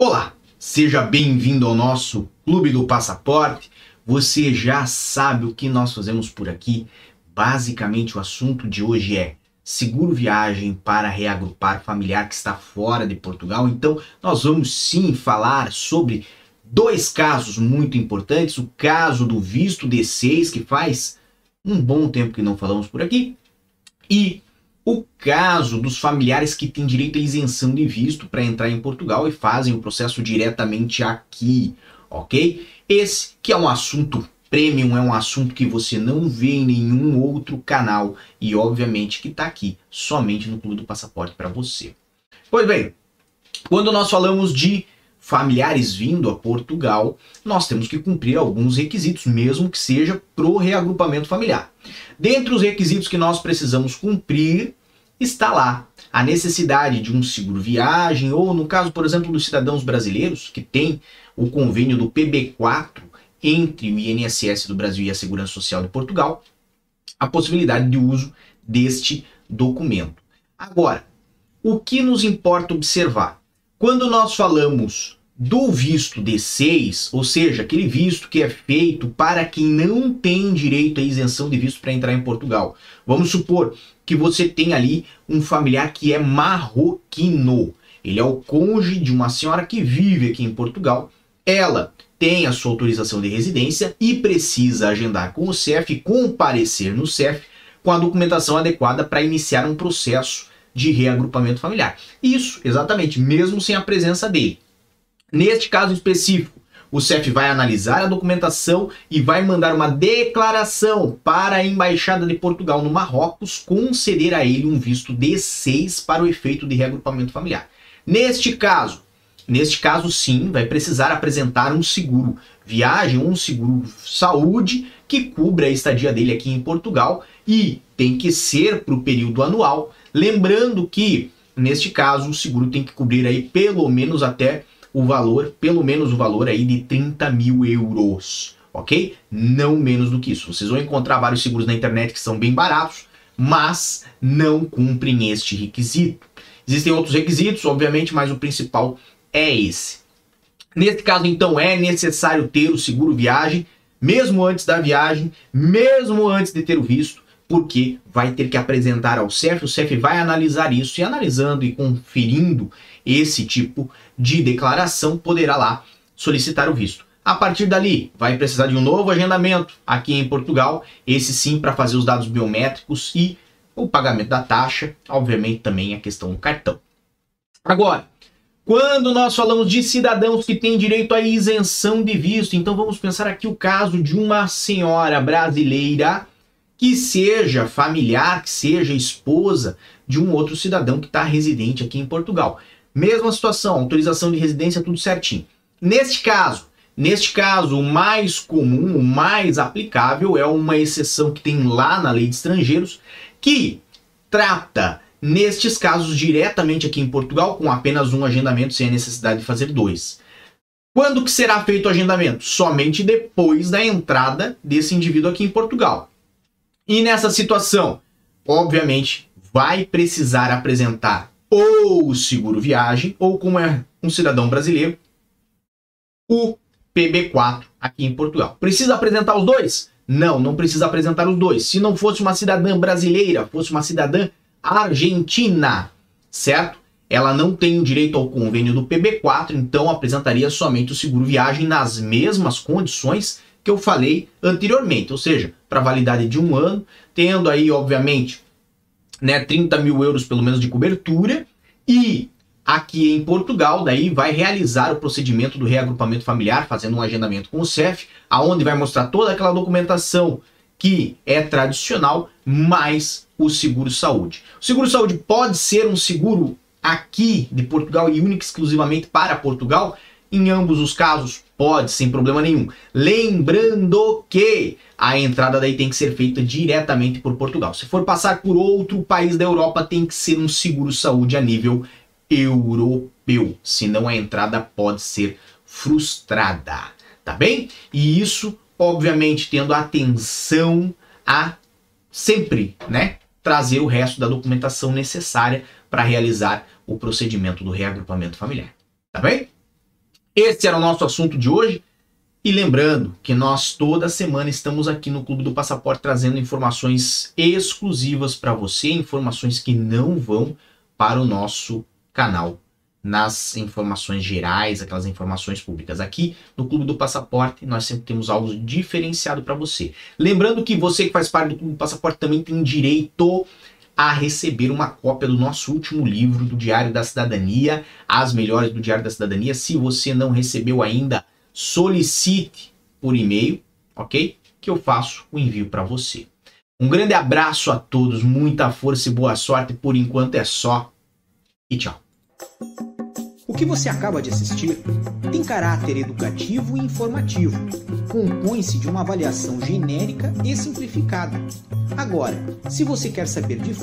Olá, seja bem-vindo ao nosso Clube do Passaporte. Você já sabe o que nós fazemos por aqui. Basicamente, o assunto de hoje é seguro viagem para reagrupar familiar que está fora de Portugal. Então, nós vamos sim falar sobre dois casos muito importantes. O caso do visto D6, que faz um bom tempo que não falamos por aqui, e o caso dos familiares que têm direito à isenção de visto para entrar em Portugal e fazem o processo diretamente aqui, ok? Esse que é um assunto premium, é um assunto que você não vê em nenhum outro canal e obviamente que está aqui somente no Clube do Passaporte para você. Pois bem, quando nós falamos de familiares vindo a Portugal, nós temos que cumprir alguns requisitos, mesmo que seja pro reagrupamento familiar. Dentre os requisitos que nós precisamos cumprir, está lá a necessidade de um seguro viagem, ou no caso, por exemplo, dos cidadãos brasileiros, que tem o convênio do PB4 entre o INSS do Brasil e a Segurança Social de Portugal, a possibilidade de uso deste documento. Agora, o que nos importa observar? Quando nós falamos do visto D6, ou seja, aquele visto que é feito para quem não tem direito à isenção de visto para entrar em Portugal. Vamos supor que você tem ali um familiar que é marroquino. Ele é o cônjuge de uma senhora que vive aqui em Portugal. Ela tem a sua autorização de residência e precisa agendar com o CEF, comparecer no CEF com a documentação adequada para iniciar um processo de reagrupamento familiar. Isso, exatamente, mesmo sem a presença dele. Neste caso específico, o CEF vai analisar a documentação e vai mandar uma declaração para a Embaixada de Portugal no Marrocos conceder a ele um visto D6 para o efeito de reagrupamento familiar. Neste caso, neste caso sim, vai precisar apresentar um seguro viagem, um seguro saúde que cubra a estadia dele aqui em Portugal e tem que ser para o período anual, lembrando que neste caso o seguro tem que cobrir aí pelo menos até o valor, pelo menos o valor aí de 30 mil euros, ok? Não menos do que isso. Vocês vão encontrar vários seguros na internet que são bem baratos, mas não cumprem este requisito. Existem outros requisitos, obviamente, mas o principal é esse. Nesse caso, então, é necessário ter o seguro viagem, mesmo antes da viagem, mesmo antes de ter o visto, porque vai ter que apresentar ao CEF, o CEF vai analisar isso e analisando e conferindo esse tipo de declaração, poderá lá solicitar o visto. A partir dali, vai precisar de um novo agendamento aqui em Portugal, esse sim para fazer os dados biométricos e o pagamento da taxa, obviamente também a questão do cartão. Agora, quando nós falamos de cidadãos que têm direito à isenção de visto, então vamos pensar aqui o caso de uma senhora brasileira que seja familiar, que seja esposa de um outro cidadão que está residente aqui em Portugal. Mesma situação, autorização de residência, tudo certinho. Neste caso, neste caso, o mais comum, o mais aplicável é uma exceção que tem lá na lei de estrangeiros, que trata nestes casos diretamente aqui em Portugal com apenas um agendamento sem a necessidade de fazer dois. Quando que será feito o agendamento? Somente depois da entrada desse indivíduo aqui em Portugal. E nessa situação, obviamente, vai precisar apresentar ou o seguro viagem, ou como é um cidadão brasileiro, o PB4 aqui em Portugal. Precisa apresentar os dois? Não, não precisa apresentar os dois. Se não fosse uma cidadã brasileira, fosse uma cidadã argentina, certo? Ela não tem o direito ao convênio do PB4, então apresentaria somente o seguro viagem nas mesmas condições que eu falei anteriormente, ou seja, para validade de um ano, tendo aí, obviamente, né, 30 mil euros pelo menos de cobertura, e aqui em Portugal, daí vai realizar o procedimento do reagrupamento familiar, fazendo um agendamento com o CEF, aonde vai mostrar toda aquela documentação que é tradicional, mais o seguro saúde. O seguro saúde pode ser um seguro aqui de Portugal e único exclusivamente para Portugal, em ambos os casos, pode, sem problema nenhum. Lembrando que a entrada daí tem que ser feita diretamente por Portugal. Se for passar por outro país da Europa, tem que ser um seguro saúde a nível europeu. Senão a entrada pode ser frustrada. Tá bem? E isso, obviamente, tendo atenção a sempre, né? Trazer o resto da documentação necessária para realizar o procedimento do reagrupamento familiar. Tá bem? Esse era o nosso assunto de hoje. E lembrando que nós toda semana estamos aqui no Clube do Passaporte trazendo informações exclusivas para você, informações que não vão para o nosso canal nas informações gerais, aquelas informações públicas. Aqui no Clube do Passaporte, nós sempre temos algo diferenciado para você. Lembrando que você que faz parte do Clube do Passaporte também tem direito a receber uma cópia do nosso último livro do Diário da Cidadania, As Melhores do Diário da Cidadania. Se você não recebeu ainda, solicite por e-mail, ok? Que eu faço o envio para você. Um grande abraço a todos, muita força e boa sorte. Por enquanto é só. E tchau. O que você acaba de assistir tem caráter educativo e informativo. Compõe-se de uma avaliação genérica e simplificada. Agora, se você quer saber de